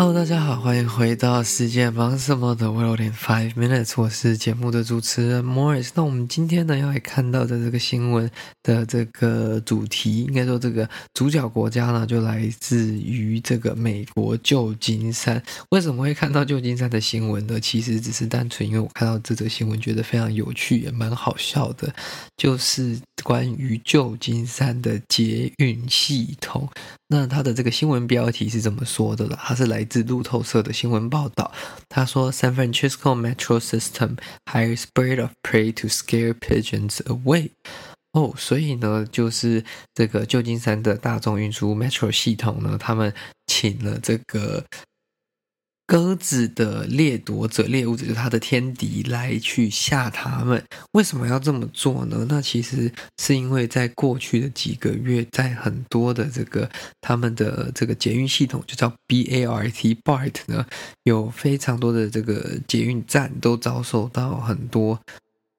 Hello，大家好，欢迎回到世界忙什么的 World in Five Minutes，我是节目的主持人 Morris。那我们今天呢要来看到的这个新闻的这个主题，应该说这个主角国家呢就来自于这个美国旧金山。为什么会看到旧金山的新闻呢？其实只是单纯因为我看到这则新闻觉得非常有趣，也蛮好笑的，就是关于旧金山的捷运系统。那他的这个新闻标题是怎么说的呢？它是来自路透社的新闻报道。他说：“San Francisco Metro System hires bird of prey to scare pigeons away。”哦，所以呢，就是这个旧金山的大众运输 Metro 系统呢，他们请了这个。鸽子的掠夺者、猎物者，就是它的天敌，来去吓它们。为什么要这么做呢？那其实是因为在过去的几个月，在很多的这个他们的这个捷运系统，就叫 BART BART 呢，有非常多的这个捷运站都遭受到很多。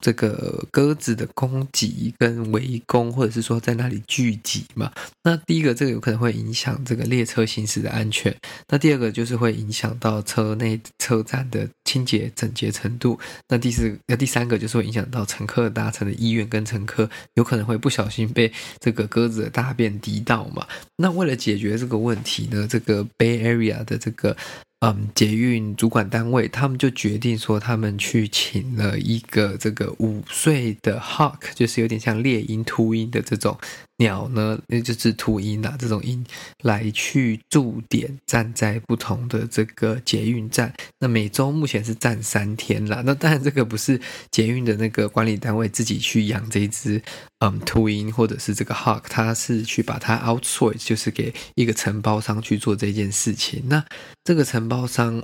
这个鸽子的攻击跟围攻，或者是说在那里聚集嘛，那第一个这个有可能会影响这个列车行驶的安全，那第二个就是会影响到车内车站的清洁整洁程度，那第四那第三个就是会影响到乘客搭乘的意愿，跟乘客有可能会不小心被这个鸽子的大便滴到嘛。那为了解决这个问题呢，这个 Bay Area 的这个。嗯，捷运主管单位他们就决定说，他们去请了一个这个五岁的 hawk，就是有点像猎鹰、秃鹰的这种。鸟呢，那就是秃鹰啊，这种鹰来去驻点，站在不同的这个捷运站。那每周目前是站三天啦。那当然，这个不是捷运的那个管理单位自己去养这一只嗯秃鹰，或者是这个 hawk，他是去把它 outsource，就是给一个承包商去做这件事情。那这个承包商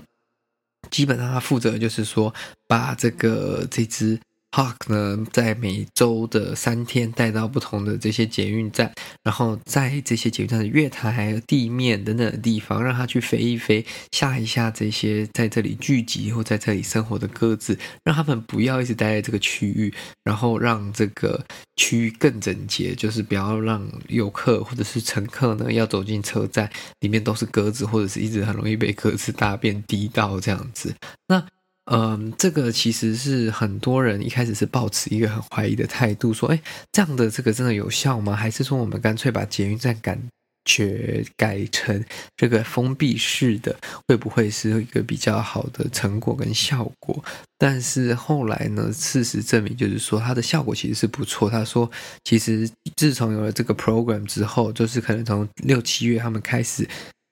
基本上他负责就是说，把这个这只。Hawk 呢，在每周的三天带到不同的这些捷运站，然后在这些捷运站的月台、地面等等的地方，让它去飞一飞，吓一吓这些在这里聚集或在这里生活的鸽子，让他们不要一直待在这个区域，然后让这个区域更整洁，就是不要让游客或者是乘客呢要走进车站里面都是鸽子，或者是一直很容易被鸽子大便滴到这样子。那嗯，这个其实是很多人一开始是抱持一个很怀疑的态度，说，哎，这样的这个真的有效吗？还是说我们干脆把捷运站感觉改成这个封闭式的，会不会是一个比较好的成果跟效果？但是后来呢，事实证明就是说它的效果其实是不错。他说，其实自从有了这个 program 之后，就是可能从六七月他们开始。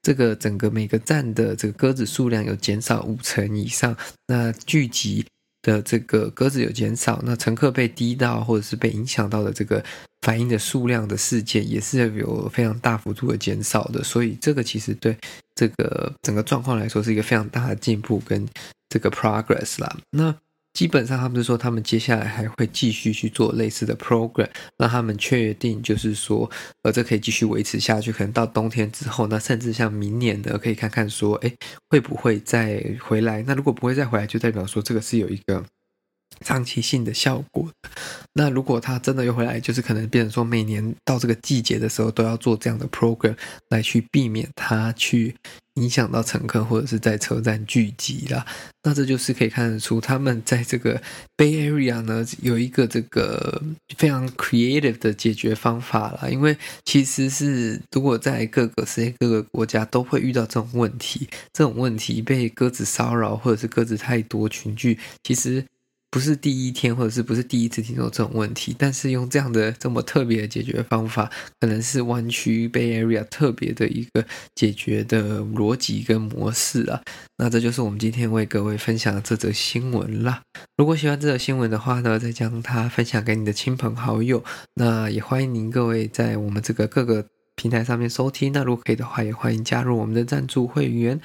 这个整个每个站的这个鸽子数量有减少五成以上，那聚集的这个鸽子有减少，那乘客被滴到或者是被影响到的这个反应的数量的事件也是有非常大幅度的减少的，所以这个其实对这个整个状况来说是一个非常大的进步跟这个 progress 啦。那基本上，他们是说，他们接下来还会继续去做类似的 program，让他们确定，就是说，呃，这可以继续维持下去。可能到冬天之后，那甚至像明年的，可以看看说，哎，会不会再回来？那如果不会再回来，就代表说这个是有一个。长期性的效果。那如果他真的又回来，就是可能变成说，每年到这个季节的时候都要做这样的 program 来去避免他去影响到乘客或者是在车站聚集啦。那这就是可以看得出他们在这个 Bay Area 呢有一个这个非常 creative 的解决方法啦。因为其实是如果在各个世界各个国家都会遇到这种问题，这种问题被鸽子骚扰或者是鸽子太多群聚，其实。不是第一天，或者是不是第一次听到这种问题，但是用这样的这么特别的解决方法，可能是湾区 Bay Area 特别的一个解决的逻辑跟模式啊。那这就是我们今天为各位分享的这则新闻啦。如果喜欢这则新闻的话呢，再将它分享给你的亲朋好友。那也欢迎您各位在我们这个各个。平台上面收听。那如果可以的话，也欢迎加入我们的赞助会员。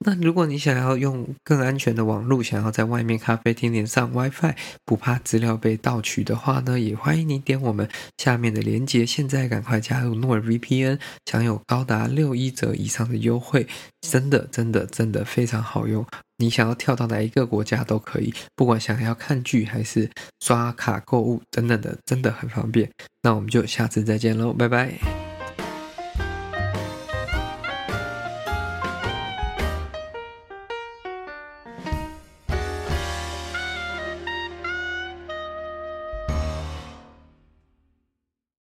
那如果你想要用更安全的网络，想要在外面咖啡厅连上 WiFi，不怕资料被盗取的话呢，也欢迎你点我们下面的链接，现在赶快加入 NordVPN，享有高达六一折以上的优惠，真的真的真的非常好用。你想要跳到哪一个国家都可以，不管想要看剧还是刷卡购物等等的，真的很方便。那我们就下次再见喽，拜拜。